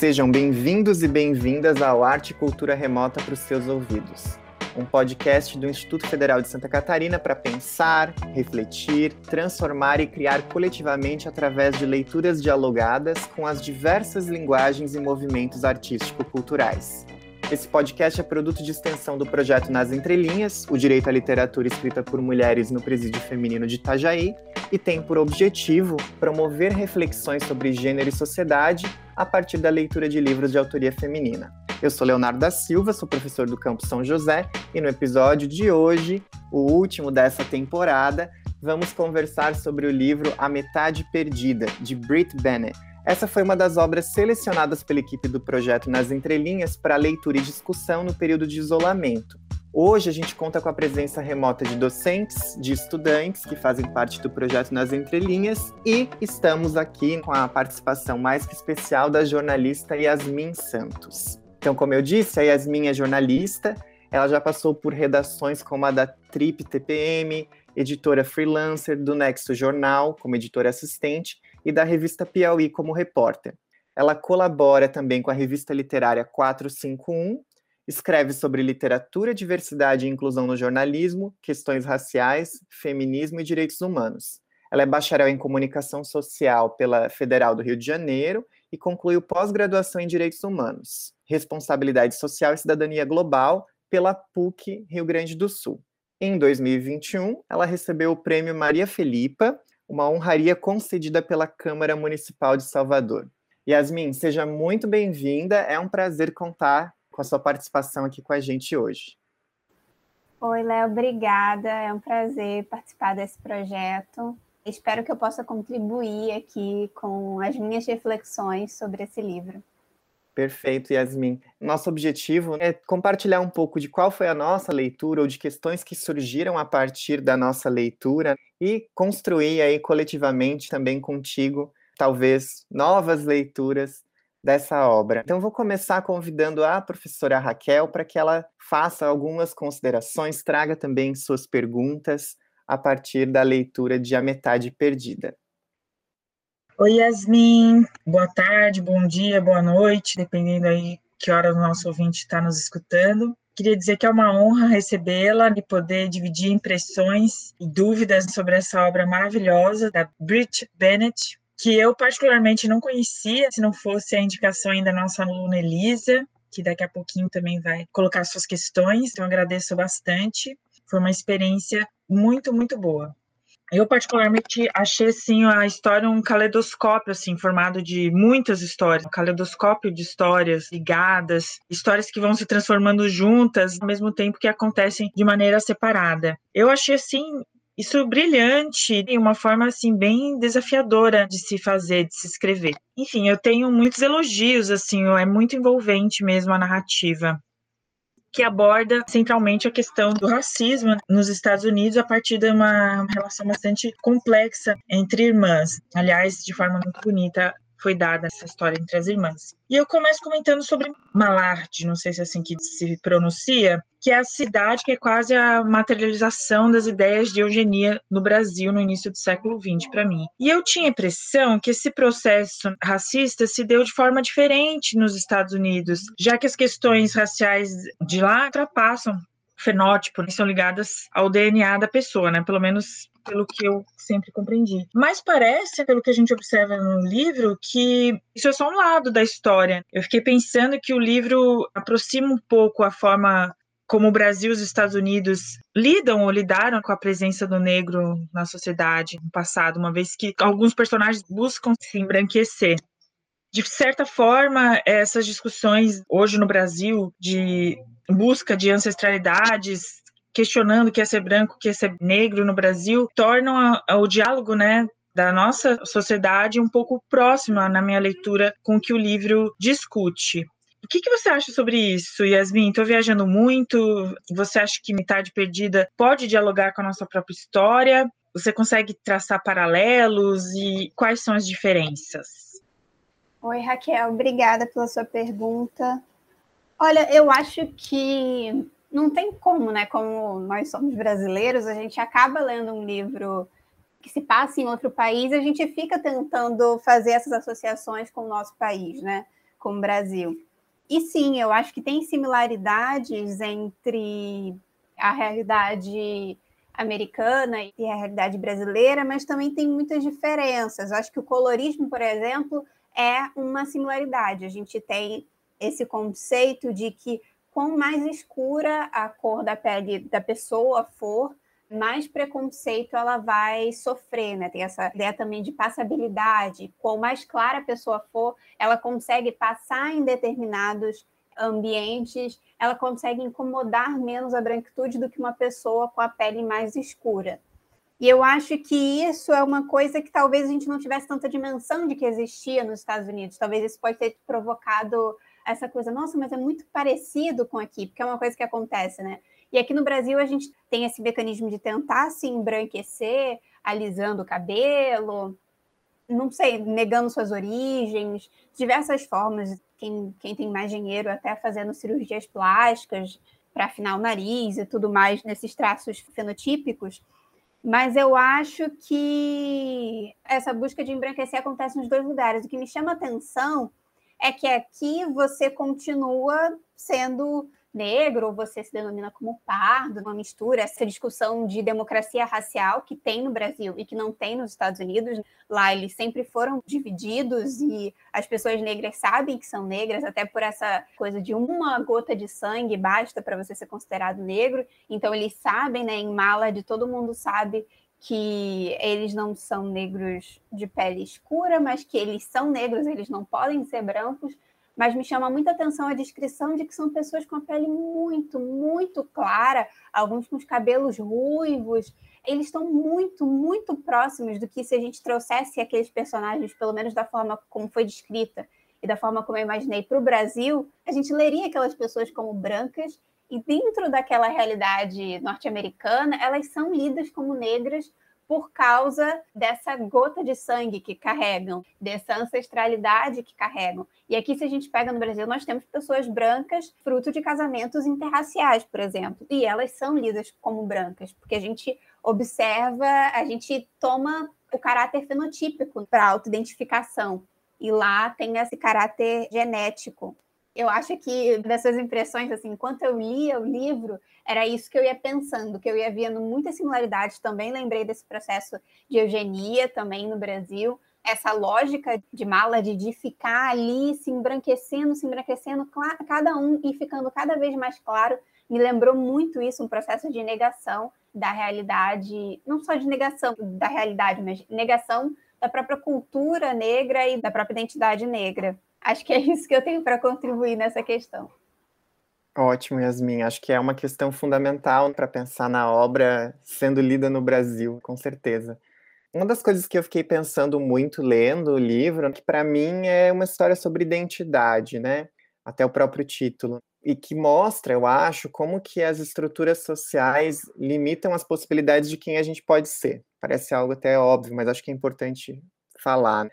Sejam bem-vindos e bem-vindas ao Arte e Cultura Remota para os seus ouvidos. Um podcast do Instituto Federal de Santa Catarina para pensar, refletir, transformar e criar coletivamente através de leituras dialogadas com as diversas linguagens e movimentos artístico-culturais. Esse podcast é produto de extensão do projeto Nas Entrelinhas, o direito à literatura escrita por mulheres no presídio feminino de Itajaí, e tem por objetivo promover reflexões sobre gênero e sociedade a partir da leitura de livros de autoria feminina. Eu sou Leonardo da Silva, sou professor do Campo São José, e no episódio de hoje, o último dessa temporada, vamos conversar sobre o livro A Metade Perdida, de Britt Bennett essa foi uma das obras selecionadas pela equipe do projeto Nas Entrelinhas para leitura e discussão no período de isolamento. Hoje a gente conta com a presença remota de docentes, de estudantes que fazem parte do projeto Nas Entrelinhas e estamos aqui com a participação mais que especial da jornalista Yasmin Santos. Então, como eu disse, a Yasmin é jornalista, ela já passou por redações como a da Trip TPM, editora freelancer do Nexo Jornal, como editora assistente, e da revista Piauí como repórter. Ela colabora também com a revista literária 451, escreve sobre literatura, diversidade e inclusão no jornalismo, questões raciais, feminismo e direitos humanos. Ela é bacharel em comunicação social pela Federal do Rio de Janeiro e concluiu pós-graduação em direitos humanos, responsabilidade social e cidadania global pela PUC Rio Grande do Sul. Em 2021, ela recebeu o prêmio Maria Felipa uma honraria concedida pela Câmara Municipal de Salvador. Yasmin, seja muito bem-vinda. É um prazer contar com a sua participação aqui com a gente hoje. Oi, Léo, obrigada. É um prazer participar desse projeto. Espero que eu possa contribuir aqui com as minhas reflexões sobre esse livro. Perfeito, Yasmin. Nosso objetivo é compartilhar um pouco de qual foi a nossa leitura ou de questões que surgiram a partir da nossa leitura e construir aí coletivamente também contigo, talvez, novas leituras dessa obra. Então, vou começar convidando a professora Raquel para que ela faça algumas considerações, traga também suas perguntas a partir da leitura de A Metade Perdida. Oi, Yasmin. Boa tarde, bom dia, boa noite, dependendo aí que hora o nosso ouvinte está nos escutando. Queria dizer que é uma honra recebê-la e poder dividir impressões e dúvidas sobre essa obra maravilhosa da Brit Bennett, que eu particularmente não conhecia, se não fosse a indicação ainda da nossa aluna Elisa, que daqui a pouquinho também vai colocar suas questões, então agradeço bastante. Foi uma experiência muito, muito boa. Eu particularmente achei assim a história um caleidoscópio assim, formado de muitas histórias, um caleidoscópio de histórias ligadas, histórias que vão se transformando juntas ao mesmo tempo que acontecem de maneira separada. Eu achei assim isso brilhante e uma forma assim bem desafiadora de se fazer, de se escrever. Enfim, eu tenho muitos elogios assim, é muito envolvente mesmo a narrativa que aborda centralmente a questão do racismo nos Estados Unidos a partir de uma relação bastante complexa entre irmãs. Aliás, de forma muito bonita, foi dada essa história entre as irmãs. E eu começo comentando sobre Malard, não sei se é assim que se pronuncia, que é a cidade que é quase a materialização das ideias de eugenia no Brasil no início do século XX para mim. E eu tinha a impressão que esse processo racista se deu de forma diferente nos Estados Unidos, já que as questões raciais de lá ultrapassam fenótipo, são ligadas ao DNA da pessoa, né? Pelo menos pelo que eu sempre compreendi. Mas parece, pelo que a gente observa no livro, que isso é só um lado da história. Eu fiquei pensando que o livro aproxima um pouco a forma como o Brasil e os Estados Unidos lidam ou lidaram com a presença do negro na sociedade no passado, uma vez que alguns personagens buscam se embranquecer. De certa forma, essas discussões hoje no Brasil de busca de ancestralidades, questionando o que é ser branco, o que é ser negro no Brasil, tornam a, a, o diálogo, né, da nossa sociedade um pouco próxima na minha leitura com o que o livro discute. O que, que você acha sobre isso, Yasmin? Estou viajando muito. Você acha que Metade Perdida pode dialogar com a nossa própria história? Você consegue traçar paralelos e quais são as diferenças? Oi, Raquel, obrigada pela sua pergunta. Olha, eu acho que não tem como, né? Como nós somos brasileiros, a gente acaba lendo um livro que se passa em outro país, a gente fica tentando fazer essas associações com o nosso país, né? com o Brasil. E sim, eu acho que tem similaridades entre a realidade americana e a realidade brasileira, mas também tem muitas diferenças. Eu acho que o colorismo, por exemplo, é uma similaridade. A gente tem esse conceito de que quanto mais escura a cor da pele da pessoa for, mais preconceito ela vai sofrer, né? Tem essa ideia também de passabilidade. Quanto mais clara a pessoa for, ela consegue passar em determinados ambientes, ela consegue incomodar menos a branquitude do que uma pessoa com a pele mais escura. E eu acho que isso é uma coisa que talvez a gente não tivesse tanta dimensão de que existia nos Estados Unidos. Talvez isso pode ter provocado essa coisa, nossa, mas é muito parecido com aqui, porque é uma coisa que acontece, né? E aqui no Brasil a gente tem esse mecanismo de tentar se embranquecer, alisando o cabelo, não sei, negando suas origens, diversas formas. Quem, quem tem mais dinheiro até fazendo cirurgias plásticas para afinar o nariz e tudo mais nesses traços fenotípicos. Mas eu acho que essa busca de embranquecer acontece nos dois lugares. O que me chama atenção é que aqui você continua sendo negro, ou você se denomina como pardo, uma mistura, essa discussão de democracia racial que tem no Brasil e que não tem nos Estados Unidos. Lá eles sempre foram divididos e as pessoas negras sabem que são negras, até por essa coisa de uma gota de sangue basta para você ser considerado negro. Então eles sabem, né, em mala de todo mundo sabe que eles não são negros de pele escura, mas que eles são negros, eles não podem ser brancos. Mas me chama muita atenção a descrição de que são pessoas com a pele muito, muito clara, alguns com os cabelos ruivos. Eles estão muito, muito próximos do que se a gente trouxesse aqueles personagens, pelo menos da forma como foi descrita e da forma como eu imaginei, para o Brasil, a gente leria aquelas pessoas como brancas e dentro daquela realidade norte-americana, elas são lidas como negras por causa dessa gota de sangue que carregam, dessa ancestralidade que carregam. E aqui, se a gente pega no Brasil, nós temos pessoas brancas fruto de casamentos interraciais, por exemplo, e elas são lidas como brancas, porque a gente observa, a gente toma o caráter fenotípico para autoidentificação. E lá tem esse caráter genético eu acho que dessas impressões, assim, enquanto eu lia o livro, era isso que eu ia pensando, que eu ia vendo muitas similaridades. Também lembrei desse processo de eugenia também no Brasil, essa lógica de mala de ficar ali se embranquecendo, se embranquecendo, cada um e ficando cada vez mais claro. Me lembrou muito isso, um processo de negação da realidade, não só de negação da realidade, mas negação da própria cultura negra e da própria identidade negra. Acho que é isso que eu tenho para contribuir nessa questão. Ótimo, Yasmin. Acho que é uma questão fundamental para pensar na obra sendo lida no Brasil, com certeza. Uma das coisas que eu fiquei pensando muito lendo o livro, que para mim é uma história sobre identidade, né? Até o próprio título. E que mostra, eu acho, como que as estruturas sociais limitam as possibilidades de quem a gente pode ser. Parece algo até óbvio, mas acho que é importante falar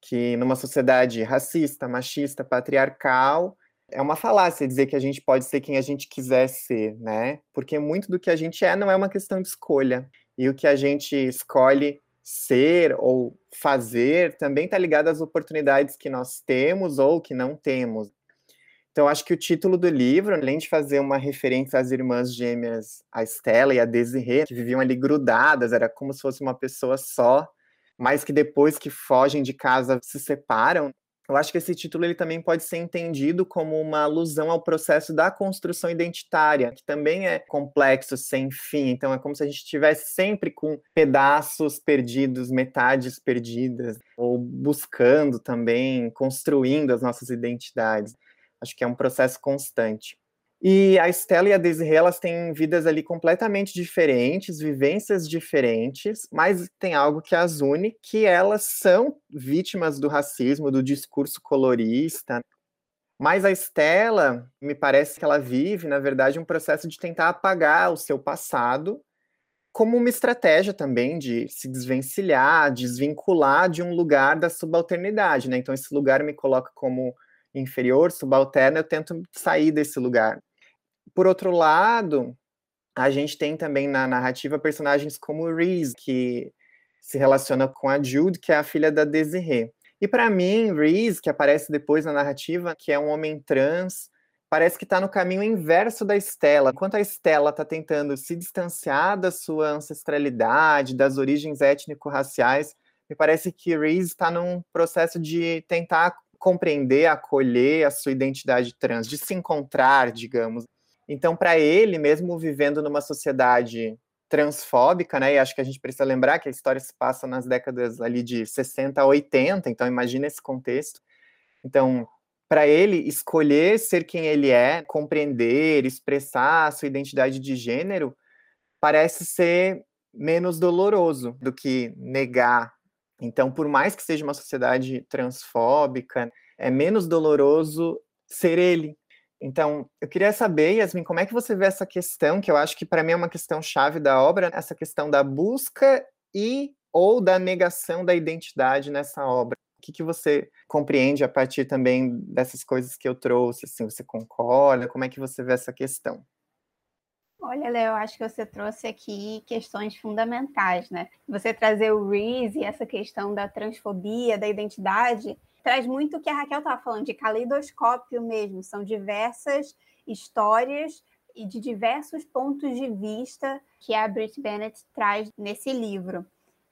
que numa sociedade racista, machista, patriarcal, é uma falácia dizer que a gente pode ser quem a gente quiser ser, né? Porque muito do que a gente é não é uma questão de escolha. E o que a gente escolhe ser ou fazer também está ligado às oportunidades que nós temos ou que não temos. Então, acho que o título do livro, além de fazer uma referência às irmãs gêmeas, a Estela e a Desirê, que viviam ali grudadas, era como se fosse uma pessoa só, mas que depois que fogem de casa se separam. Eu acho que esse título ele também pode ser entendido como uma alusão ao processo da construção identitária, que também é complexo, sem fim. Então é como se a gente estivesse sempre com pedaços perdidos, metades perdidas, ou buscando também, construindo as nossas identidades. Acho que é um processo constante. E a Estela e a Desiree, elas têm vidas ali completamente diferentes, vivências diferentes, mas tem algo que as une, que elas são vítimas do racismo, do discurso colorista. Mas a Estela, me parece que ela vive, na verdade, um processo de tentar apagar o seu passado, como uma estratégia também de se desvencilhar, desvincular de um lugar da subalternidade, né? Então esse lugar me coloca como inferior, subalterno, eu tento sair desse lugar. Por outro lado, a gente tem também na narrativa personagens como Reese, que se relaciona com a Jude, que é a filha da Desiree. E para mim, Reese, que aparece depois na narrativa, que é um homem trans, parece que está no caminho inverso da Estela. Enquanto a Estela está tentando se distanciar da sua ancestralidade, das origens étnico-raciais, me parece que Reese está num processo de tentar compreender, acolher a sua identidade trans, de se encontrar, digamos. Então, para ele, mesmo vivendo numa sociedade transfóbica, né? E acho que a gente precisa lembrar que a história se passa nas décadas ali de 60 a 80, então imagina esse contexto. Então, para ele escolher ser quem ele é, compreender, expressar a sua identidade de gênero, parece ser menos doloroso do que negar. Então, por mais que seja uma sociedade transfóbica, é menos doloroso ser ele, então, eu queria saber, Yasmin, como é que você vê essa questão, que eu acho que para mim é uma questão chave da obra, essa questão da busca e ou da negação da identidade nessa obra. O que, que você compreende a partir também dessas coisas que eu trouxe? Assim, você concorda? Como é que você vê essa questão? Olha, Léo, acho que você trouxe aqui questões fundamentais, né? Você trazer o Reese e essa questão da transfobia, da identidade, traz muito o que a Raquel estava falando, de caleidoscópio mesmo. São diversas histórias e de diversos pontos de vista que a Brit Bennett traz nesse livro.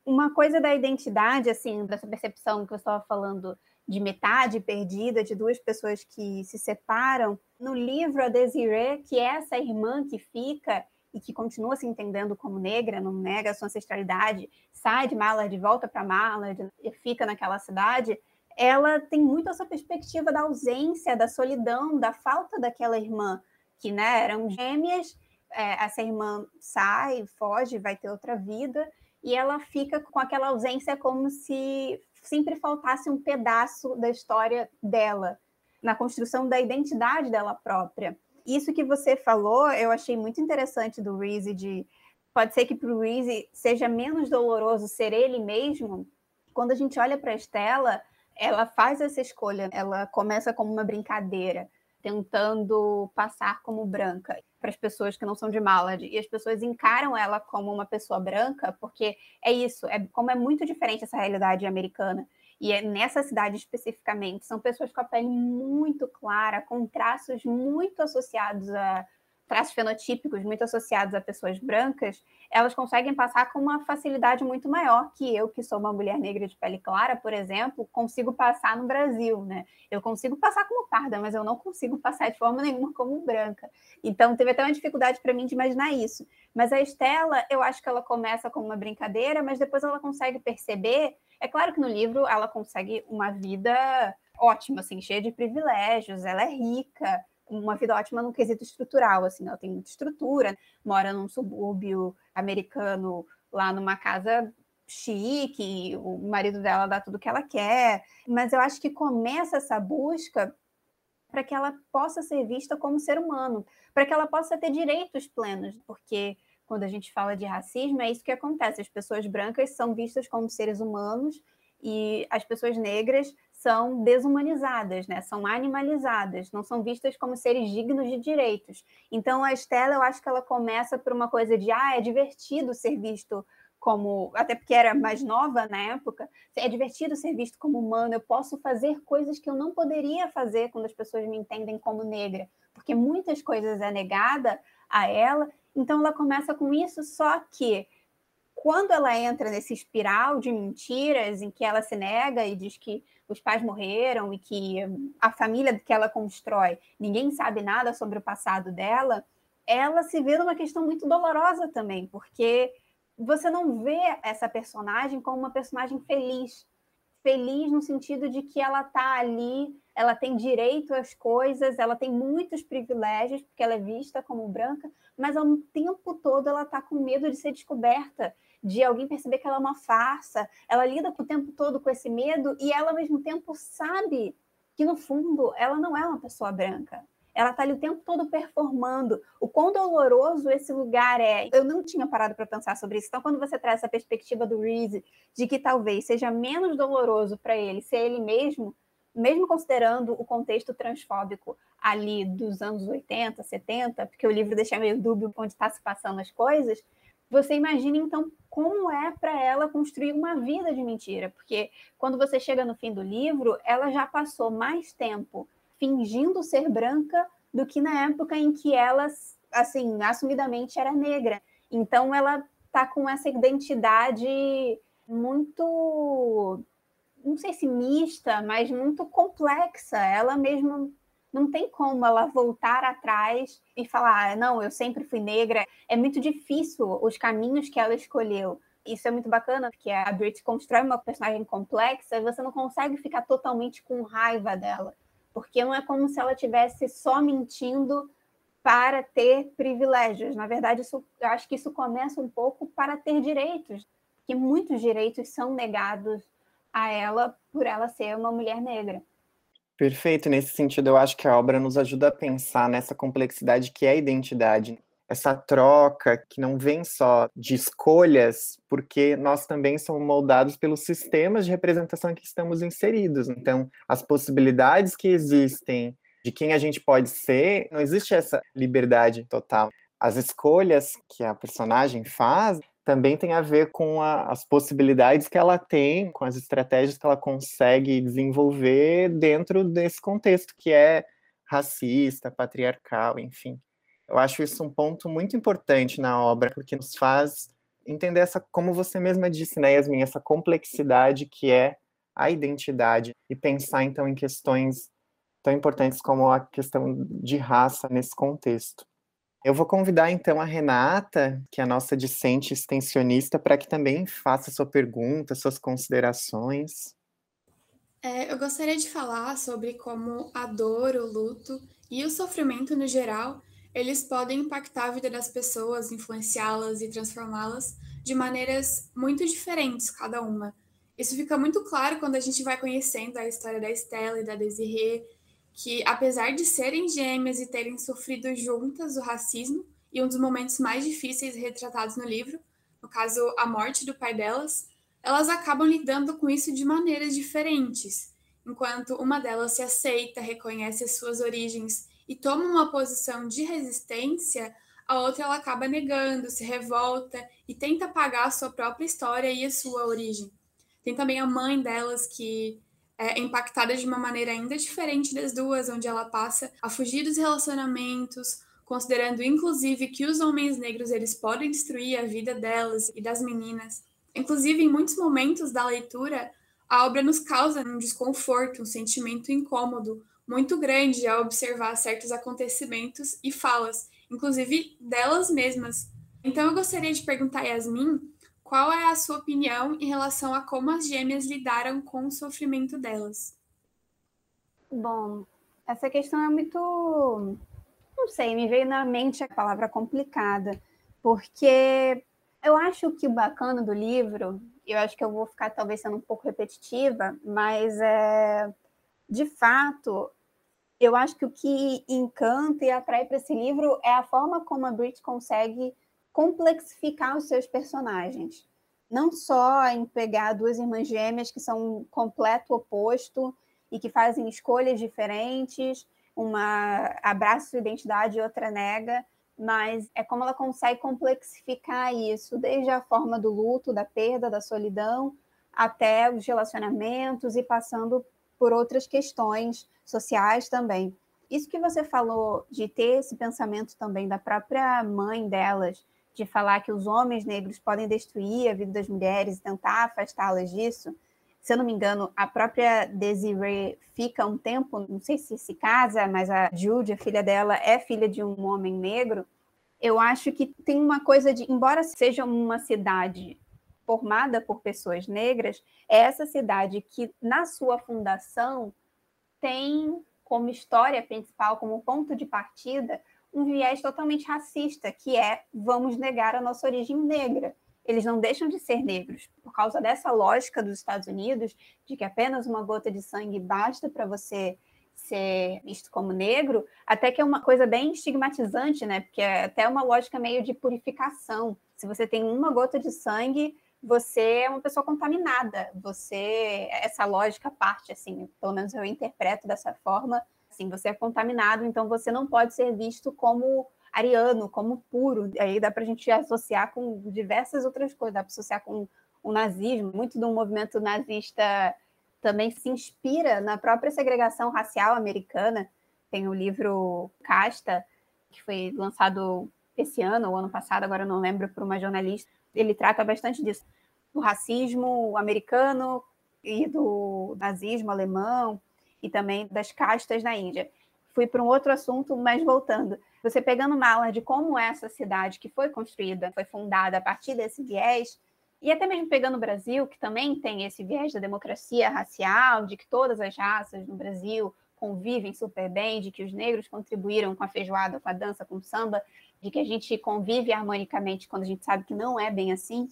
Uma coisa da identidade, assim, dessa percepção que eu estava falando de metade perdida, de duas pessoas que se separam, no livro a Desiree, que é essa irmã que fica e que continua se entendendo como negra, não nega a sua ancestralidade, sai de Mala de volta para Mala e fica naquela cidade, ela tem muito essa perspectiva da ausência, da solidão, da falta daquela irmã, que né, eram gêmeas, é, essa irmã sai, foge, vai ter outra vida, e ela fica com aquela ausência como se sempre faltasse um pedaço da história dela, na construção da identidade dela própria. Isso que você falou, eu achei muito interessante do Reese, de pode ser que para o Reese seja menos doloroso ser ele mesmo. Quando a gente olha para a Estela, ela faz essa escolha, ela começa como uma brincadeira, tentando passar como branca para as pessoas que não são de Malad, e as pessoas encaram ela como uma pessoa branca, porque é isso, é como é muito diferente essa realidade americana. E é nessa cidade especificamente, são pessoas com a pele muito clara, com traços muito associados a traços fenotípicos muito associados a pessoas brancas, elas conseguem passar com uma facilidade muito maior que eu, que sou uma mulher negra de pele clara, por exemplo, consigo passar no Brasil, né? Eu consigo passar como parda, mas eu não consigo passar de forma nenhuma como branca. Então, teve até uma dificuldade para mim de imaginar isso. Mas a Estela, eu acho que ela começa como uma brincadeira, mas depois ela consegue perceber. É claro que no livro ela consegue uma vida ótima, assim, cheia de privilégios, ela é rica, uma vida ótima no quesito estrutural, assim, ela tem muita estrutura, mora num subúrbio americano, lá numa casa chique, o marido dela dá tudo que ela quer, mas eu acho que começa essa busca para que ela possa ser vista como ser humano, para que ela possa ter direitos plenos, porque quando a gente fala de racismo é isso que acontece, as pessoas brancas são vistas como seres humanos e as pessoas negras são desumanizadas, né? São animalizadas, não são vistas como seres dignos de direitos. Então a Estela, eu acho que ela começa por uma coisa de ah, é divertido ser visto como, até porque era mais nova na época, é divertido ser visto como humano, eu posso fazer coisas que eu não poderia fazer quando as pessoas me entendem como negra, porque muitas coisas é negada a ela. Então ela começa com isso, só que quando ela entra nesse espiral de mentiras em que ela se nega e diz que os pais morreram e que a família que ela constrói, ninguém sabe nada sobre o passado dela, ela se vê numa questão muito dolorosa também, porque você não vê essa personagem como uma personagem feliz. Feliz no sentido de que ela está ali, ela tem direito às coisas, ela tem muitos privilégios, porque ela é vista como branca, mas ao tempo todo ela está com medo de ser descoberta de alguém perceber que ela é uma farsa. Ela lida o tempo todo com esse medo e ela, ao mesmo tempo, sabe que, no fundo, ela não é uma pessoa branca. Ela está ali o tempo todo performando. O quão doloroso esse lugar é. Eu não tinha parado para pensar sobre isso. Então, quando você traz essa perspectiva do Reese de que talvez seja menos doloroso para ele ser ele mesmo, mesmo considerando o contexto transfóbico ali dos anos 80, 70, porque o livro deixa meio dúbio onde está se passando as coisas, Você imagina então como é para ela construir uma vida de mentira, porque quando você chega no fim do livro, ela já passou mais tempo fingindo ser branca do que na época em que ela, assim, assumidamente era negra. Então ela tá com essa identidade muito não sei se mista, mas muito complexa. Ela mesma não tem como ela voltar atrás e falar, ah, não, eu sempre fui negra. É muito difícil os caminhos que ela escolheu. Isso é muito bacana, porque a Brit constrói uma personagem complexa e você não consegue ficar totalmente com raiva dela, porque não é como se ela tivesse só mentindo para ter privilégios. Na verdade, isso, eu acho que isso começa um pouco para ter direitos, que muitos direitos são negados a ela por ela ser uma mulher negra. Perfeito, nesse sentido, eu acho que a obra nos ajuda a pensar nessa complexidade que é a identidade, essa troca que não vem só de escolhas, porque nós também somos moldados pelos sistemas de representação em que estamos inseridos. Então, as possibilidades que existem de quem a gente pode ser, não existe essa liberdade total. As escolhas que a personagem faz também tem a ver com a, as possibilidades que ela tem, com as estratégias que ela consegue desenvolver dentro desse contexto que é racista, patriarcal, enfim. Eu acho isso um ponto muito importante na obra, porque nos faz entender essa, como você mesma disse, né, Yasmin, essa complexidade que é a identidade e pensar então em questões tão importantes como a questão de raça nesse contexto. Eu vou convidar então a Renata, que é a nossa discente extensionista, para que também faça sua pergunta, suas considerações. É, eu gostaria de falar sobre como a dor, o luto e o sofrimento no geral, eles podem impactar a vida das pessoas, influenciá-las e transformá-las de maneiras muito diferentes, cada uma. Isso fica muito claro quando a gente vai conhecendo a história da Estela e da Desiree, que, apesar de serem gêmeas e terem sofrido juntas o racismo, e um dos momentos mais difíceis retratados no livro, no caso, a morte do pai delas, elas acabam lidando com isso de maneiras diferentes. Enquanto uma delas se aceita, reconhece as suas origens e toma uma posição de resistência, a outra ela acaba negando, se revolta e tenta apagar a sua própria história e a sua origem. Tem também a mãe delas que é, impactada de uma maneira ainda diferente das duas, onde ela passa a fugir dos relacionamentos, considerando inclusive que os homens negros eles podem destruir a vida delas e das meninas. Inclusive, em muitos momentos da leitura, a obra nos causa um desconforto, um sentimento incômodo muito grande ao observar certos acontecimentos e falas, inclusive delas mesmas. Então, eu gostaria de perguntar a Yasmin qual é a sua opinião em relação a como as gêmeas lidaram com o sofrimento delas? Bom, essa questão é muito. Não sei, me veio na mente a palavra complicada, porque eu acho que o bacana do livro, eu acho que eu vou ficar talvez sendo um pouco repetitiva, mas é, de fato, eu acho que o que encanta e atrai para esse livro é a forma como a Brit consegue complexificar os seus personagens. Não só em pegar duas irmãs gêmeas que são um completo oposto e que fazem escolhas diferentes, uma abraça sua identidade e outra nega, mas é como ela consegue complexificar isso, desde a forma do luto, da perda, da solidão, até os relacionamentos e passando por outras questões sociais também. Isso que você falou de ter esse pensamento também da própria mãe delas, de falar que os homens negros podem destruir a vida das mulheres e tentar afastá-las disso. Se eu não me engano, a própria Desiree fica um tempo, não sei se se casa, mas a Jude, a filha dela, é filha de um homem negro. Eu acho que tem uma coisa de, embora seja uma cidade formada por pessoas negras, é essa cidade que, na sua fundação, tem como história principal, como ponto de partida, um viés totalmente racista, que é vamos negar a nossa origem negra. Eles não deixam de ser negros por causa dessa lógica dos Estados Unidos de que apenas uma gota de sangue basta para você ser visto como negro, até que é uma coisa bem estigmatizante, né? Porque é até uma lógica meio de purificação. Se você tem uma gota de sangue, você é uma pessoa contaminada. Você essa lógica parte assim, pelo menos eu interpreto dessa forma assim, você é contaminado, então você não pode ser visto como ariano como puro. Aí dá para a gente associar com diversas outras coisas, dá para associar com o nazismo. Muito do movimento nazista também se inspira na própria segregação racial americana. Tem o livro Casta, que foi lançado esse ano ou ano passado, agora eu não lembro, por uma jornalista. Ele trata bastante disso, do racismo americano e do nazismo alemão e também das castas na Índia. Fui para um outro assunto, mas voltando. Você pegando uma aula de como é essa cidade que foi construída, foi fundada a partir desse viés, e até mesmo pegando o Brasil, que também tem esse viés da democracia racial, de que todas as raças no Brasil convivem super bem, de que os negros contribuíram com a feijoada, com a dança, com o samba, de que a gente convive harmonicamente quando a gente sabe que não é bem assim.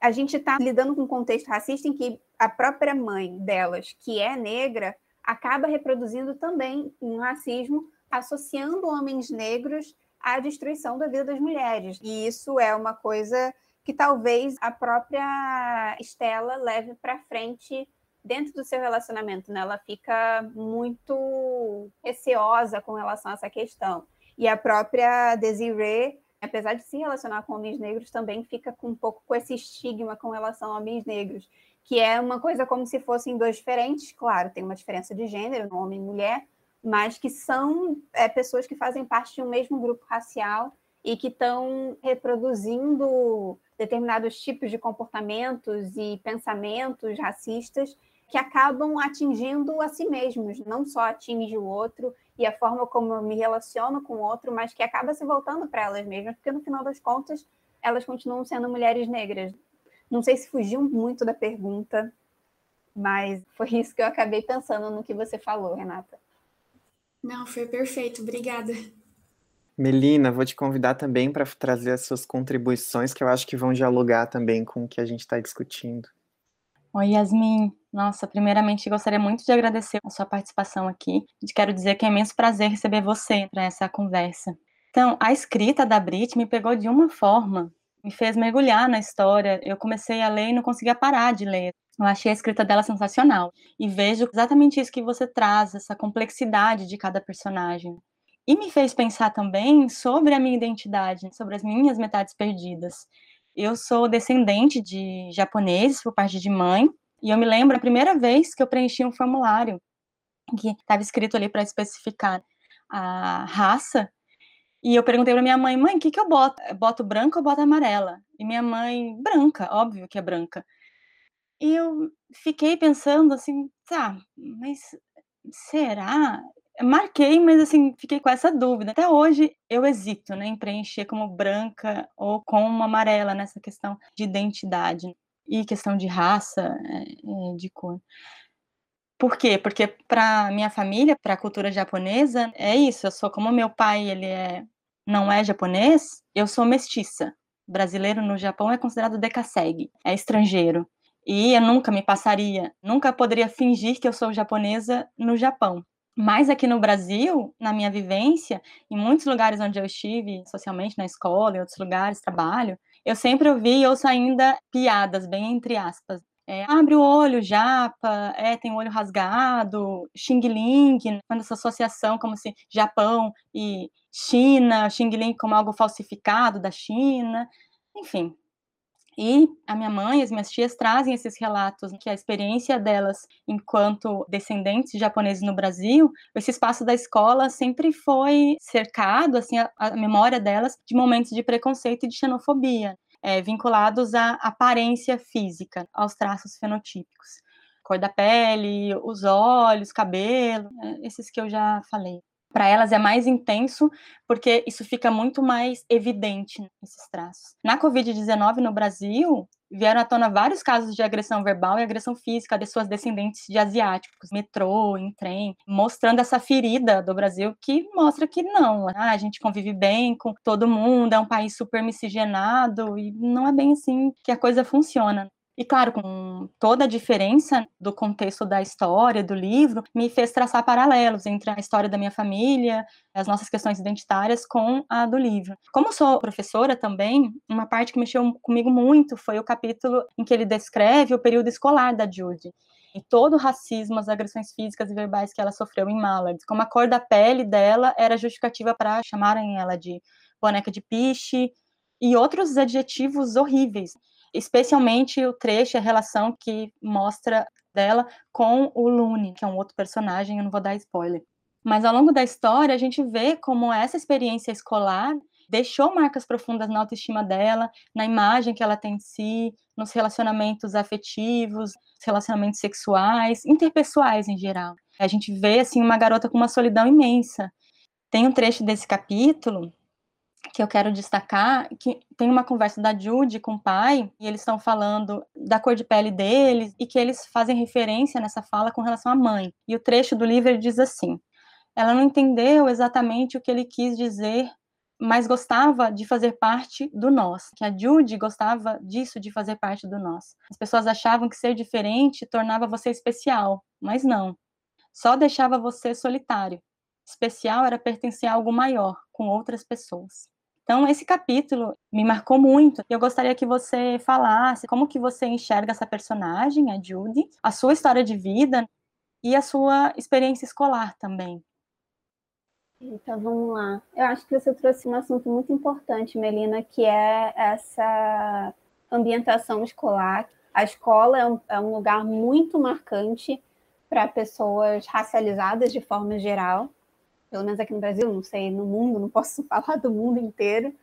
A gente está lidando com um contexto racista em que a própria mãe delas, que é negra, acaba reproduzindo também um racismo associando homens negros à destruição da vida das mulheres. E isso é uma coisa que talvez a própria Estela leve para frente dentro do seu relacionamento, né? Ela fica muito receosa com relação a essa questão. E a própria Desiree, apesar de se relacionar com homens negros, também fica com um pouco com esse estigma com relação a homens negros, que é uma coisa como se fossem dois diferentes, claro, tem uma diferença de gênero, homem e mulher, mas que são é, pessoas que fazem parte de um mesmo grupo racial e que estão reproduzindo determinados tipos de comportamentos e pensamentos racistas que acabam atingindo a si mesmos, não só atinge o outro e a forma como eu me relaciono com o outro, mas que acaba se voltando para elas mesmas, porque no final das contas elas continuam sendo mulheres negras. Não sei se fugiu muito da pergunta, mas foi isso que eu acabei pensando no que você falou, Renata. Não, foi perfeito, obrigada. Melina, vou te convidar também para trazer as suas contribuições, que eu acho que vão dialogar também com o que a gente está discutindo. Oi, Yasmin. Nossa, primeiramente gostaria muito de agradecer a sua participação aqui. Quero dizer que é imenso prazer receber você para essa conversa. Então, a escrita da Brit me pegou de uma forma, me fez mergulhar na história. Eu comecei a ler e não conseguia parar de ler. Eu achei a escrita dela sensacional e vejo exatamente isso que você traz, essa complexidade de cada personagem. E me fez pensar também sobre a minha identidade, sobre as minhas metades perdidas. Eu sou descendente de japoneses por parte de mãe, e eu me lembro a primeira vez que eu preenchi um formulário que estava escrito ali para especificar a raça. E eu perguntei para minha mãe, mãe, o que, que eu boto? Boto branca ou boto amarela? E minha mãe, branca, óbvio que é branca. E eu fiquei pensando assim, tá, mas será? marquei, mas assim, fiquei com essa dúvida. Até hoje eu hesito né, em preencher como branca ou como amarela nessa questão de identidade e questão de raça, é, é, de cor. Por quê? Porque para minha família, para a cultura japonesa, é isso. Eu sou como meu pai, ele é não é japonês, eu sou mestiça. Brasileiro no Japão é considerado decassegue, é estrangeiro. E eu nunca me passaria, nunca poderia fingir que eu sou japonesa no Japão. Mas aqui no Brasil, na minha vivência, em muitos lugares onde eu estive, socialmente, na escola, em outros lugares, trabalho, eu sempre ouvi e ouço ainda piadas, bem entre aspas. É, abre o olho, japa, é, tem o olho rasgado, Xing Ling, quando essa associação como se Japão e China, Xing Ling como algo falsificado da China, enfim, e a minha mãe, as minhas tias trazem esses relatos, que a experiência delas enquanto descendentes japoneses no Brasil, esse espaço da escola sempre foi cercado, assim, a, a memória delas, de momentos de preconceito e de xenofobia, é, vinculados à aparência física, aos traços fenotípicos. Cor da pele, os olhos, cabelo, é, esses que eu já falei para elas é mais intenso, porque isso fica muito mais evidente nesses traços. Na Covid-19 no Brasil, vieram à tona vários casos de agressão verbal e agressão física de suas descendentes de asiáticos, metrô, em trem, mostrando essa ferida do Brasil que mostra que não, ah, a gente convive bem com todo mundo, é um país super miscigenado e não é bem assim que a coisa funciona. E claro, com toda a diferença do contexto da história, do livro, me fez traçar paralelos entre a história da minha família, as nossas questões identitárias com a do livro. Como sou professora também, uma parte que mexeu comigo muito foi o capítulo em que ele descreve o período escolar da Judy. e todo o racismo, as agressões físicas e verbais que ela sofreu em Mallard, como a cor da pele dela era justificativa para chamarem ela de boneca de piche e outros adjetivos horríveis, especialmente o trecho, a relação que mostra dela com o Lune, que é um outro personagem, eu não vou dar spoiler. Mas ao longo da história, a gente vê como essa experiência escolar deixou marcas profundas na autoestima dela, na imagem que ela tem de si, nos relacionamentos afetivos, relacionamentos sexuais, interpessoais em geral. A gente vê assim uma garota com uma solidão imensa. Tem um trecho desse capítulo que eu quero destacar, que tem uma conversa da Judy com o pai, e eles estão falando da cor de pele deles, e que eles fazem referência nessa fala com relação à mãe. E o trecho do livro diz assim: ela não entendeu exatamente o que ele quis dizer, mas gostava de fazer parte do nós. Que a Judy gostava disso, de fazer parte do nós. As pessoas achavam que ser diferente tornava você especial, mas não. Só deixava você solitário. Especial era pertencer a algo maior, com outras pessoas. Então, esse capítulo me marcou muito. Eu gostaria que você falasse como que você enxerga essa personagem, a Judy, a sua história de vida e a sua experiência escolar também. Então vamos lá. Eu acho que você trouxe um assunto muito importante, Melina, que é essa ambientação escolar. A escola é um, é um lugar muito marcante para pessoas racializadas de forma geral. Pelo menos aqui no Brasil, não sei, no mundo, não posso falar do mundo inteiro.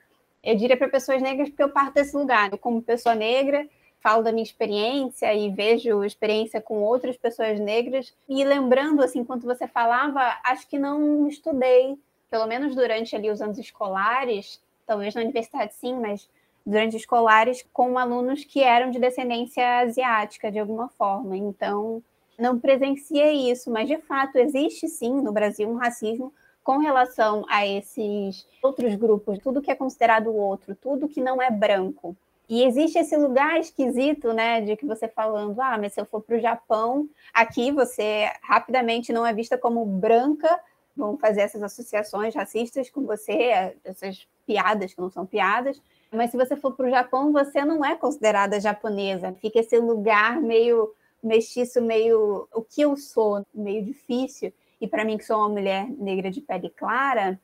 Eu diria para pessoas negras porque eu parto desse lugar. Eu, como pessoa negra, falo da minha experiência e vejo experiência com outras pessoas negras. E lembrando, assim, enquanto você falava, acho que não estudei, pelo menos durante ali os anos escolares, talvez na universidade sim, mas durante os escolares, com alunos que eram de descendência asiática, de alguma forma. Então, não presenciei isso, mas de fato existe sim no Brasil um racismo com relação a esses outros grupos, tudo que é considerado outro, tudo que não é branco. E existe esse lugar esquisito, né, de que você falando, ah, mas se eu for para o Japão, aqui você rapidamente não é vista como branca, vão fazer essas associações racistas com você, essas piadas que não são piadas. Mas se você for para o Japão, você não é considerada japonesa. Fica esse lugar meio mestiço, meio o que eu sou, meio difícil. E para mim, que sou uma mulher negra de pele clara,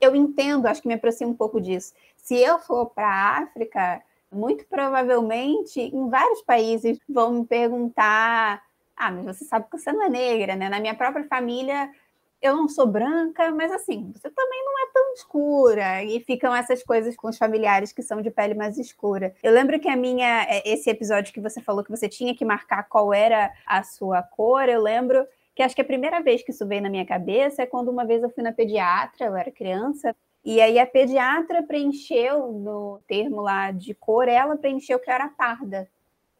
eu entendo, acho que me aproximo um pouco disso. Se eu for para a África, muito provavelmente em vários países vão me perguntar: ah, mas você sabe que você não é negra, né? Na minha própria família eu não sou branca, mas assim, você também não é tão escura. E ficam essas coisas com os familiares que são de pele mais escura. Eu lembro que a minha, é, esse episódio que você falou que você tinha que marcar qual era a sua cor, eu lembro que acho que a primeira vez que isso veio na minha cabeça é quando uma vez eu fui na pediatra, eu era criança, e aí a pediatra preencheu no termo lá de cor, ela preencheu que era parda.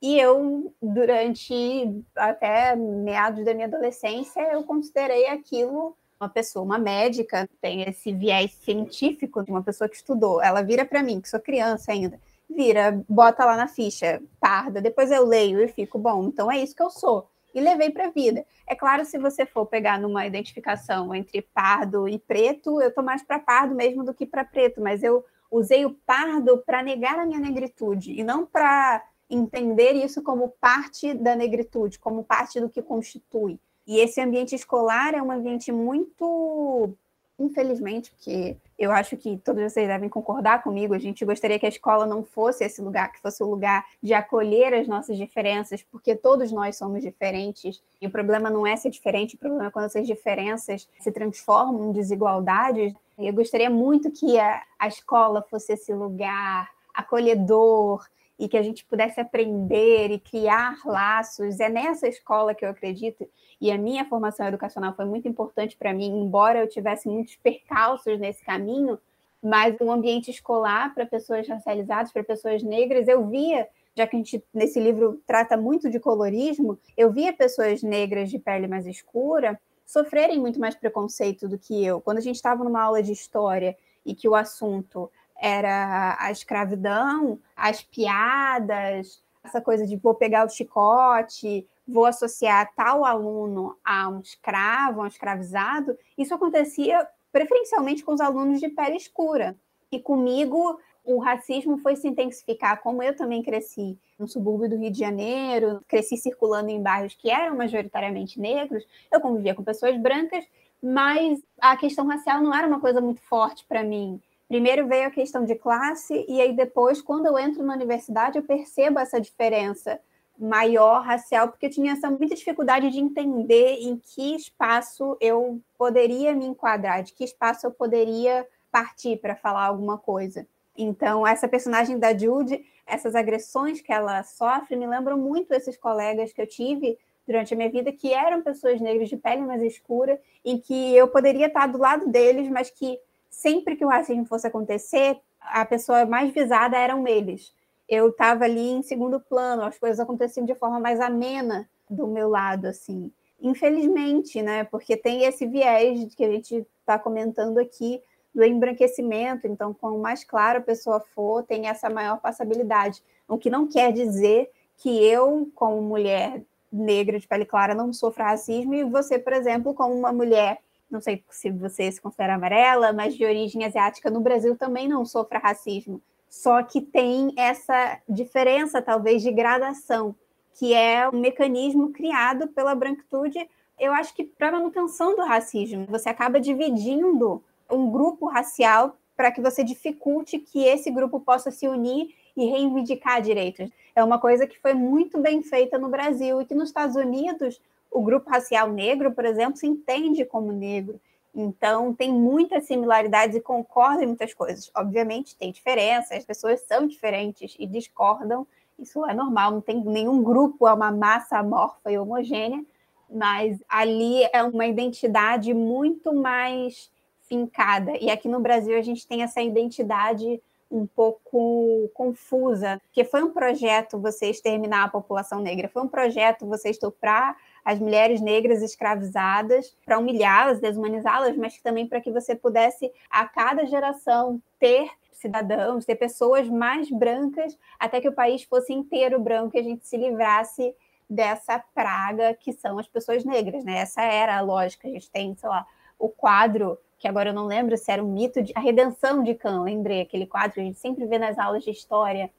E eu, durante até meados da minha adolescência, eu considerei aquilo uma pessoa, uma médica, tem esse viés científico de uma pessoa que estudou. Ela vira para mim, que sou criança ainda, vira, bota lá na ficha, parda. Depois eu leio e fico, bom, então é isso que eu sou e levei para a vida. É claro, se você for pegar numa identificação entre pardo e preto, eu estou mais para pardo mesmo do que para preto, mas eu usei o pardo para negar a minha negritude e não para entender isso como parte da negritude, como parte do que constitui. E esse ambiente escolar é um ambiente muito infelizmente, porque eu acho que todos vocês devem concordar comigo, a gente gostaria que a escola não fosse esse lugar, que fosse o lugar de acolher as nossas diferenças, porque todos nós somos diferentes, e o problema não é ser diferente, o problema é quando essas diferenças se transformam em desigualdades. Eu gostaria muito que a, a escola fosse esse lugar acolhedor, e que a gente pudesse aprender e criar laços. É nessa escola que eu acredito, e a minha formação educacional foi muito importante para mim, embora eu tivesse muitos percalços nesse caminho, mas um ambiente escolar para pessoas racializadas, para pessoas negras, eu via, já que a gente nesse livro trata muito de colorismo, eu via pessoas negras de pele mais escura sofrerem muito mais preconceito do que eu. Quando a gente estava numa aula de história e que o assunto era a escravidão, as piadas, essa coisa de vou pegar o chicote, vou associar tal aluno a um escravo, a um escravizado, isso acontecia preferencialmente com os alunos de pele escura. E comigo o racismo foi se intensificar, como eu também cresci no subúrbio do Rio de Janeiro, cresci circulando em bairros que eram majoritariamente negros, eu convivia com pessoas brancas, mas a questão racial não era uma coisa muito forte para mim. Primeiro veio a questão de classe, e aí depois, quando eu entro na universidade, eu percebo essa diferença maior racial, porque eu tinha essa muita dificuldade de entender em que espaço eu poderia me enquadrar, de que espaço eu poderia partir para falar alguma coisa. Então, essa personagem da Jude, essas agressões que ela sofre, me lembram muito esses colegas que eu tive durante a minha vida, que eram pessoas negras de pele mais escura, em que eu poderia estar do lado deles, mas que sempre que o racismo fosse acontecer, a pessoa mais visada eram eles eu estava ali em segundo plano, as coisas aconteciam de forma mais amena do meu lado, assim. Infelizmente, né? Porque tem esse viés que a gente está comentando aqui do embranquecimento. Então, quanto mais clara a pessoa for, tem essa maior passabilidade. O que não quer dizer que eu, como mulher negra de pele clara, não sofra racismo e você, por exemplo, como uma mulher, não sei se você se considera amarela, mas de origem asiática no Brasil também não sofra racismo só que tem essa diferença, talvez, de gradação, que é um mecanismo criado pela branquitude, eu acho que para manutenção do racismo. Você acaba dividindo um grupo racial para que você dificulte que esse grupo possa se unir e reivindicar direitos. É uma coisa que foi muito bem feita no Brasil e que nos Estados Unidos o grupo racial negro, por exemplo, se entende como negro. Então, tem muitas similaridades e concorda em muitas coisas. Obviamente, tem diferenças, as pessoas são diferentes e discordam, isso é normal, não tem nenhum grupo, é uma massa amorfa e homogênea, mas ali é uma identidade muito mais fincada. E aqui no Brasil a gente tem essa identidade um pouco confusa, porque foi um projeto você exterminar a população negra, foi um projeto você estuprar as mulheres negras escravizadas, para humilhá-las, desumanizá-las, mas também para que você pudesse, a cada geração, ter cidadãos, ter pessoas mais brancas, até que o país fosse inteiro branco e a gente se livrasse dessa praga que são as pessoas negras, né? Essa era a lógica. A gente tem, sei lá, o quadro que agora eu não lembro se era um mito de a redenção de Khan, lembrei aquele quadro que a gente sempre vê nas aulas de história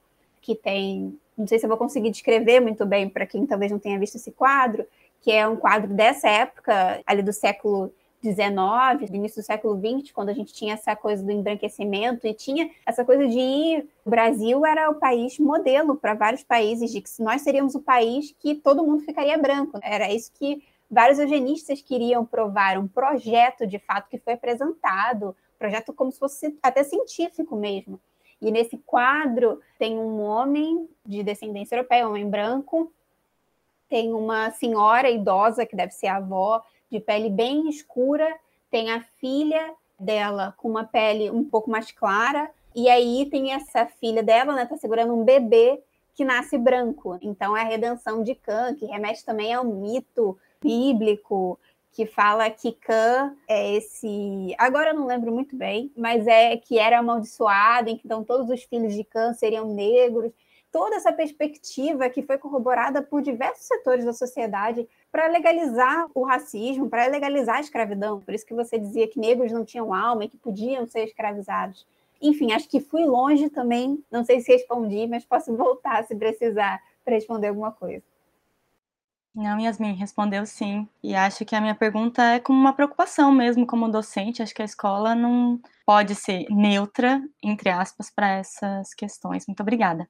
que tem, não sei se eu vou conseguir descrever muito bem para quem talvez não tenha visto esse quadro, que é um quadro dessa época, ali do século XIX, início do século XX, quando a gente tinha essa coisa do embranquecimento e tinha essa coisa de. O Brasil era o país modelo para vários países, de que nós seríamos o país que todo mundo ficaria branco. Era isso que vários eugenistas queriam provar, um projeto de fato que foi apresentado, projeto como se fosse até científico mesmo. E nesse quadro tem um homem de descendência europeia, um homem branco, tem uma senhora idosa, que deve ser a avó, de pele bem escura, tem a filha dela com uma pele um pouco mais clara, e aí tem essa filha dela, né, tá segurando um bebê que nasce branco. Então é a redenção de Cã, que remete também ao mito bíblico que fala que Cã é esse. Agora eu não lembro muito bem, mas é que era amaldiçoado, em que então todos os filhos de Cã seriam negros toda essa perspectiva que foi corroborada por diversos setores da sociedade para legalizar o racismo, para legalizar a escravidão. Por isso que você dizia que negros não tinham alma e que podiam ser escravizados. Enfim, acho que fui longe também, não sei se respondi, mas posso voltar se precisar para responder alguma coisa. Não, Yasmin, respondeu sim. E acho que a minha pergunta é como uma preocupação mesmo como docente. Acho que a escola não pode ser neutra, entre aspas, para essas questões. Muito obrigada.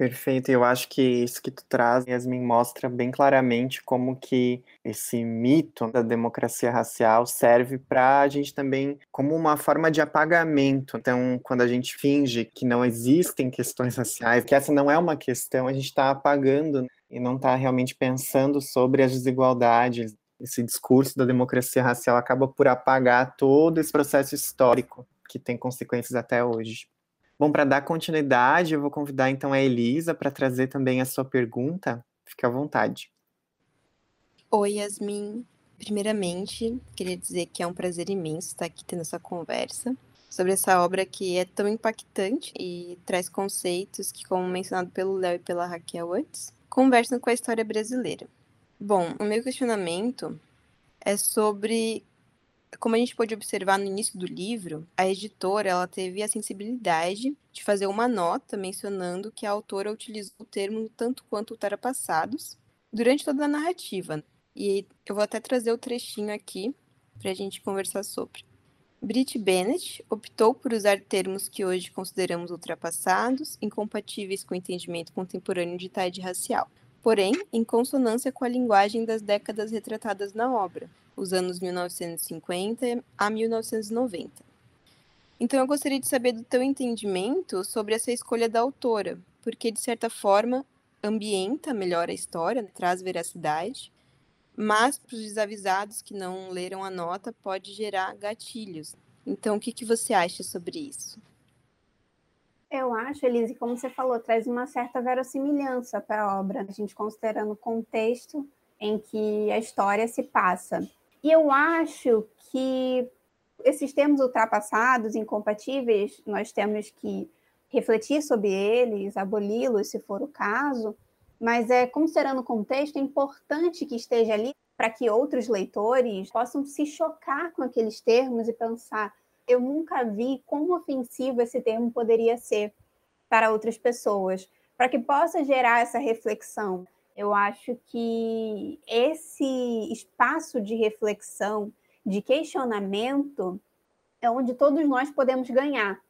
Perfeito, eu acho que isso que tu traz, Yasmin, mostra bem claramente como que esse mito da democracia racial serve para a gente também como uma forma de apagamento. Então, quando a gente finge que não existem questões raciais, que essa não é uma questão, a gente está apagando e não está realmente pensando sobre as desigualdades. Esse discurso da democracia racial acaba por apagar todo esse processo histórico que tem consequências até hoje. Bom, para dar continuidade, eu vou convidar então a Elisa para trazer também a sua pergunta. Fique à vontade. Oi, Yasmin. Primeiramente, queria dizer que é um prazer imenso estar aqui tendo essa conversa sobre essa obra que é tão impactante e traz conceitos que, como mencionado pelo Léo e pela Raquel antes, conversam com a história brasileira. Bom, o meu questionamento é sobre como a gente pôde observar no início do livro, a editora ela teve a sensibilidade de fazer uma nota mencionando que a autora utilizou o termo tanto quanto ultrapassados durante toda a narrativa. E eu vou até trazer o trechinho aqui para a gente conversar sobre. Brit Bennett optou por usar termos que hoje consideramos ultrapassados, incompatíveis com o entendimento contemporâneo de idade racial, porém em consonância com a linguagem das décadas retratadas na obra, os anos 1950 a 1990. Então eu gostaria de saber do teu entendimento sobre essa escolha da autora, porque de certa forma ambienta melhor a história, né, traz veracidade, mas para os desavisados que não leram a nota pode gerar gatilhos. Então, o que, que você acha sobre isso? Eu acho, Elise, como você falou, traz uma certa verossimilhança para a obra, a gente considerando o contexto em que a história se passa. E eu acho que esses termos ultrapassados, incompatíveis, nós temos que refletir sobre eles, aboli-los, se for o caso, mas é considerando o contexto, é importante que esteja ali para que outros leitores possam se chocar com aqueles termos e pensar: eu nunca vi quão ofensivo esse termo poderia ser para outras pessoas, para que possa gerar essa reflexão. Eu acho que esse espaço de reflexão, de questionamento, é onde todos nós podemos ganhar,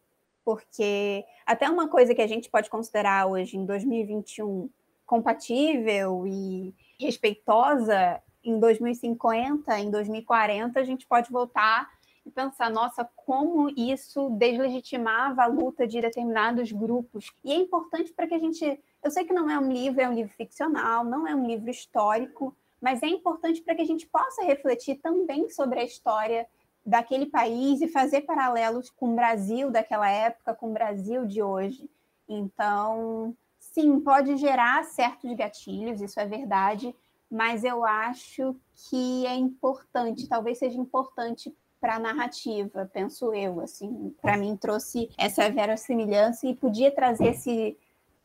porque até uma coisa que a gente pode considerar hoje, em 2021, compatível e respeitosa em 2050, em 2040, a gente pode voltar e pensar, nossa, como isso deslegitimava a luta de determinados grupos. E é importante para que a gente. Eu sei que não é um livro, é um livro ficcional, não é um livro histórico, mas é importante para que a gente possa refletir também sobre a história daquele país e fazer paralelos com o Brasil daquela época, com o Brasil de hoje. Então, sim, pode gerar certos gatilhos, isso é verdade, mas eu acho que é importante, talvez seja importante para a narrativa, penso eu, assim, para mim trouxe essa verossimilhança e podia trazer esse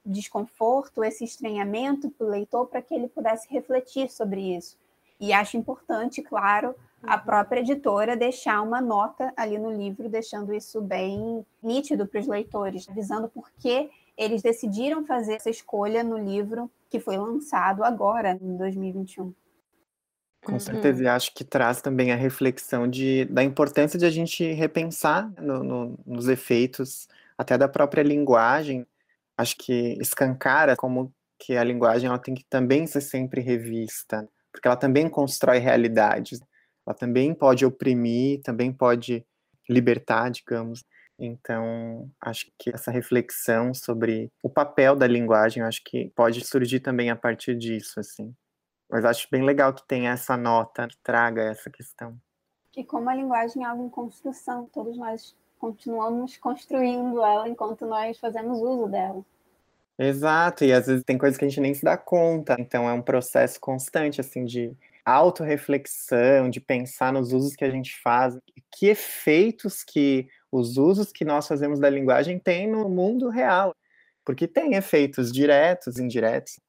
desconforto, esse estranhamento para o leitor para que ele pudesse refletir sobre isso. E acho importante, claro, a uhum. própria editora deixar uma nota ali no livro, deixando isso bem nítido para os leitores, avisando por que eles decidiram fazer essa escolha no livro que foi lançado agora, em 2021. Com uhum. certeza, e acho que traz também a reflexão de, da importância de a gente repensar no, no, nos efeitos, até da própria linguagem. Acho que escancara como que a linguagem ela tem que também ser sempre revista, porque ela também constrói realidades, ela também pode oprimir, também pode libertar, digamos. Então, acho que essa reflexão sobre o papel da linguagem, acho que pode surgir também a partir disso, assim. Mas acho bem legal que tenha essa nota que traga essa questão. E como a linguagem é algo em construção, todos nós continuamos construindo ela enquanto nós fazemos uso dela. Exato, e às vezes tem coisas que a gente nem se dá conta, então é um processo constante, assim, de autorreflexão, de pensar nos usos que a gente faz, que efeitos que os usos que nós fazemos da linguagem têm no mundo real, porque tem efeitos diretos, indiretos.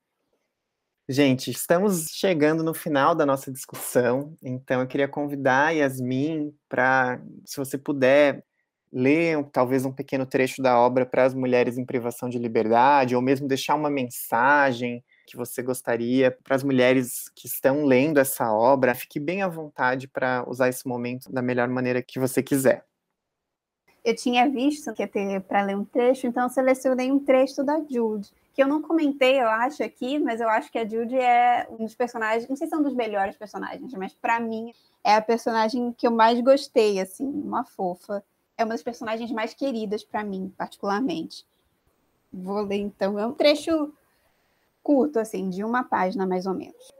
Gente, estamos chegando no final da nossa discussão, então eu queria convidar Yasmin para, se você puder, ler talvez um pequeno trecho da obra para as mulheres em privação de liberdade, ou mesmo deixar uma mensagem que você gostaria para as mulheres que estão lendo essa obra. Fique bem à vontade para usar esse momento da melhor maneira que você quiser eu tinha visto que ia ter para ler um trecho, então eu selecionei um trecho da Jude, que eu não comentei, eu acho, aqui, mas eu acho que a Jude é um dos personagens, não sei se é um dos melhores personagens, mas para mim é a personagem que eu mais gostei, assim, uma fofa. É uma das personagens mais queridas para mim, particularmente. Vou ler então, é um trecho curto, assim, de uma página mais ou menos.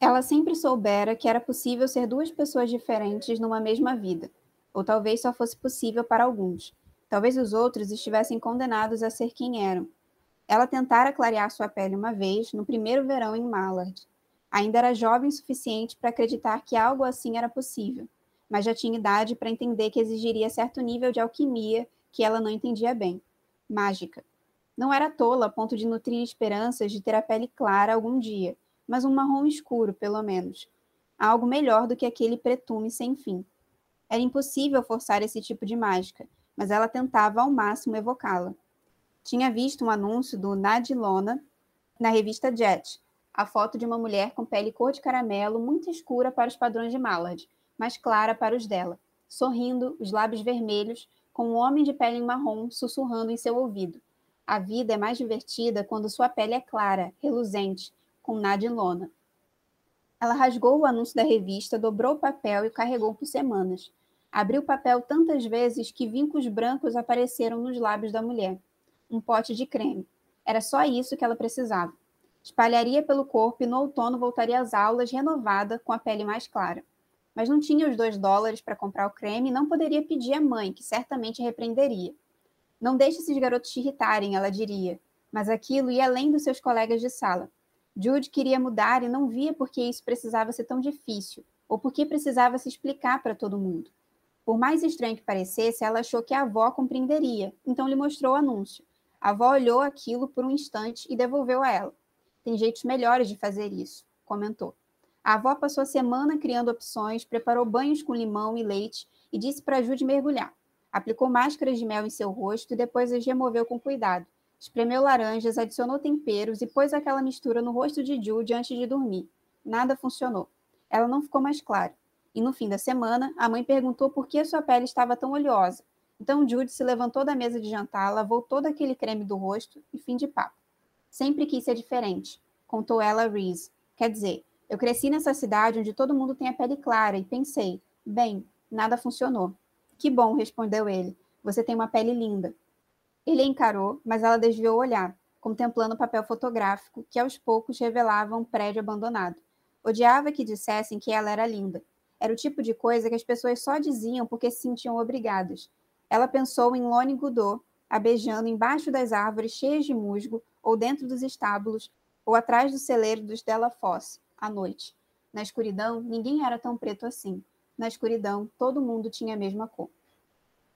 Ela sempre soubera que era possível ser duas pessoas diferentes numa mesma vida ou talvez só fosse possível para alguns. Talvez os outros estivessem condenados a ser quem eram. Ela tentara clarear sua pele uma vez, no primeiro verão em Mallard. Ainda era jovem o suficiente para acreditar que algo assim era possível, mas já tinha idade para entender que exigiria certo nível de alquimia que ela não entendia bem. Mágica. Não era tola a ponto de nutrir esperanças de ter a pele clara algum dia, mas um marrom escuro, pelo menos. algo melhor do que aquele pretume sem fim. Era impossível forçar esse tipo de mágica, mas ela tentava ao máximo evocá-la. Tinha visto um anúncio do Nadilona na revista Jet, a foto de uma mulher com pele cor de caramelo muito escura para os padrões de Mallard, mas clara para os dela, sorrindo, os lábios vermelhos, com um homem de pele marrom sussurrando em seu ouvido. A vida é mais divertida quando sua pele é clara, reluzente, com nada em lona. Ela rasgou o anúncio da revista, dobrou o papel e o carregou por semanas. Abriu o papel tantas vezes que vincos brancos apareceram nos lábios da mulher. Um pote de creme. Era só isso que ela precisava. Espalharia pelo corpo e no outono voltaria às aulas renovada, com a pele mais clara mas não tinha os dois dólares para comprar o creme e não poderia pedir à mãe, que certamente repreenderia. Não deixe esses garotos te irritarem, ela diria, mas aquilo ia além dos seus colegas de sala. Jude queria mudar e não via por que isso precisava ser tão difícil, ou por que precisava se explicar para todo mundo. Por mais estranho que parecesse, ela achou que a avó compreenderia, então lhe mostrou o anúncio. A avó olhou aquilo por um instante e devolveu a ela. Tem jeitos melhores de fazer isso, comentou. A avó passou a semana criando opções, preparou banhos com limão e leite e disse para Jude mergulhar. Aplicou máscaras de mel em seu rosto e depois as removeu com cuidado. Espremeu laranjas, adicionou temperos e pôs aquela mistura no rosto de Jude antes de dormir. Nada funcionou. Ela não ficou mais clara. E no fim da semana, a mãe perguntou por que sua pele estava tão oleosa. Então Jude se levantou da mesa de jantar, lavou todo aquele creme do rosto e fim de papo. Sempre quis ser diferente, contou ela a Reese. Quer dizer, eu cresci nessa cidade onde todo mundo tem a pele clara e pensei, bem, nada funcionou. Que bom, respondeu ele. Você tem uma pele linda. Ele a encarou, mas ela desviou o olhar, contemplando o papel fotográfico que aos poucos revelava um prédio abandonado. Odiava que dissessem que ela era linda. Era o tipo de coisa que as pessoas só diziam porque se sentiam obrigadas. Ela pensou em Lone Godot, beijando embaixo das árvores cheias de musgo, ou dentro dos estábulos, ou atrás do celeiro dos Della Fosse, à noite. Na escuridão, ninguém era tão preto assim. Na escuridão, todo mundo tinha a mesma cor.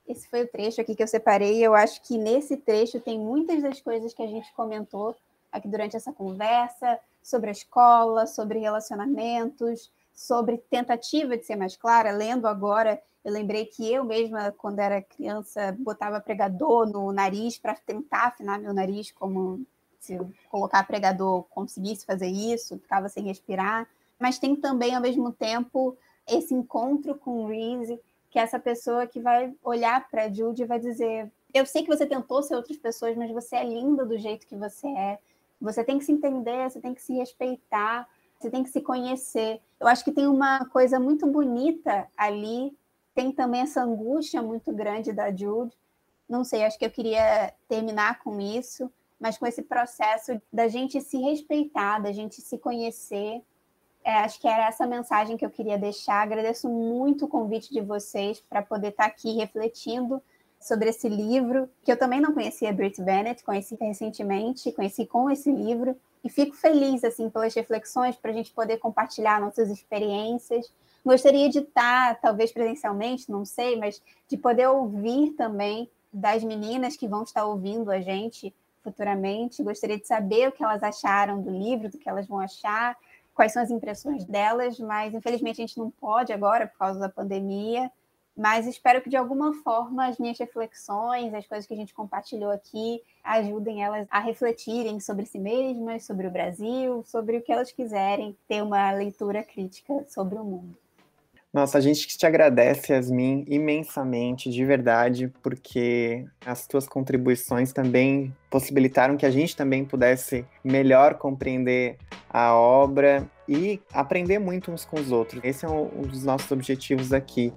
Esse foi o trecho aqui que eu separei. Eu acho que nesse trecho tem muitas das coisas que a gente comentou aqui durante essa conversa sobre a escola, sobre relacionamentos, sobre tentativa de ser mais clara. Lendo agora, eu lembrei que eu mesma, quando era criança, botava pregador no nariz para tentar afinar meu nariz como se colocar pregador conseguisse fazer isso, ficava sem respirar. Mas tem também, ao mesmo tempo, esse encontro com Reese, que é essa pessoa que vai olhar para Jude e vai dizer: Eu sei que você tentou ser outras pessoas, mas você é linda do jeito que você é. Você tem que se entender, você tem que se respeitar, você tem que se conhecer. Eu acho que tem uma coisa muito bonita ali, tem também essa angústia muito grande da Jude. Não sei, acho que eu queria terminar com isso mas com esse processo da gente se respeitar, da gente se conhecer. É, acho que era essa mensagem que eu queria deixar. Agradeço muito o convite de vocês para poder estar aqui refletindo sobre esse livro, que eu também não conhecia Brit Bennett, conheci recentemente, conheci com esse livro, e fico feliz assim pelas reflexões para a gente poder compartilhar nossas experiências. Gostaria de estar, talvez presencialmente, não sei, mas de poder ouvir também das meninas que vão estar ouvindo a gente futuramente. Gostaria de saber o que elas acharam do livro, do que elas vão achar, quais são as impressões delas, mas infelizmente a gente não pode agora por causa da pandemia. Mas espero que de alguma forma as minhas reflexões, as coisas que a gente compartilhou aqui, ajudem elas a refletirem sobre si mesmas, sobre o Brasil, sobre o que elas quiserem, ter uma leitura crítica sobre o mundo. Nossa, a gente te agradece, Yasmin, imensamente, de verdade, porque as tuas contribuições também possibilitaram que a gente também pudesse melhor compreender a obra e aprender muito uns com os outros. Esse é um dos nossos objetivos aqui.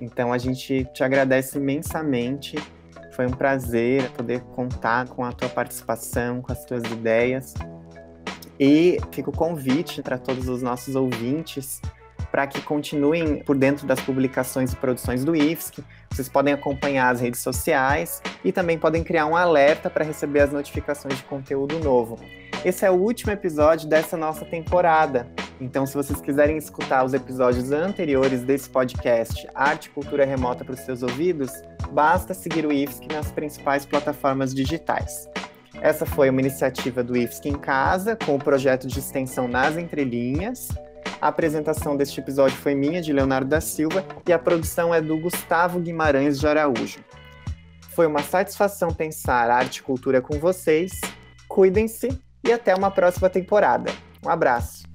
Então a gente te agradece imensamente. Foi um prazer poder contar com a tua participação, com as tuas ideias. E fica o convite para todos os nossos ouvintes para que continuem por dentro das publicações e produções do IFSC. Vocês podem acompanhar as redes sociais e também podem criar um alerta para receber as notificações de conteúdo novo. Esse é o último episódio dessa nossa temporada. Então, se vocês quiserem escutar os episódios anteriores desse podcast Arte e Cultura Remota para os seus ouvidos, basta seguir o IFSC nas principais plataformas digitais. Essa foi uma iniciativa do IFSC em Casa, com o projeto de extensão Nas Entrelinhas, A apresentação deste episódio foi minha, de Leonardo da Silva, e a produção é do Gustavo Guimarães de Araújo. Foi uma satisfação pensar arte e cultura com vocês. Cuidem-se e até uma próxima temporada. Um abraço.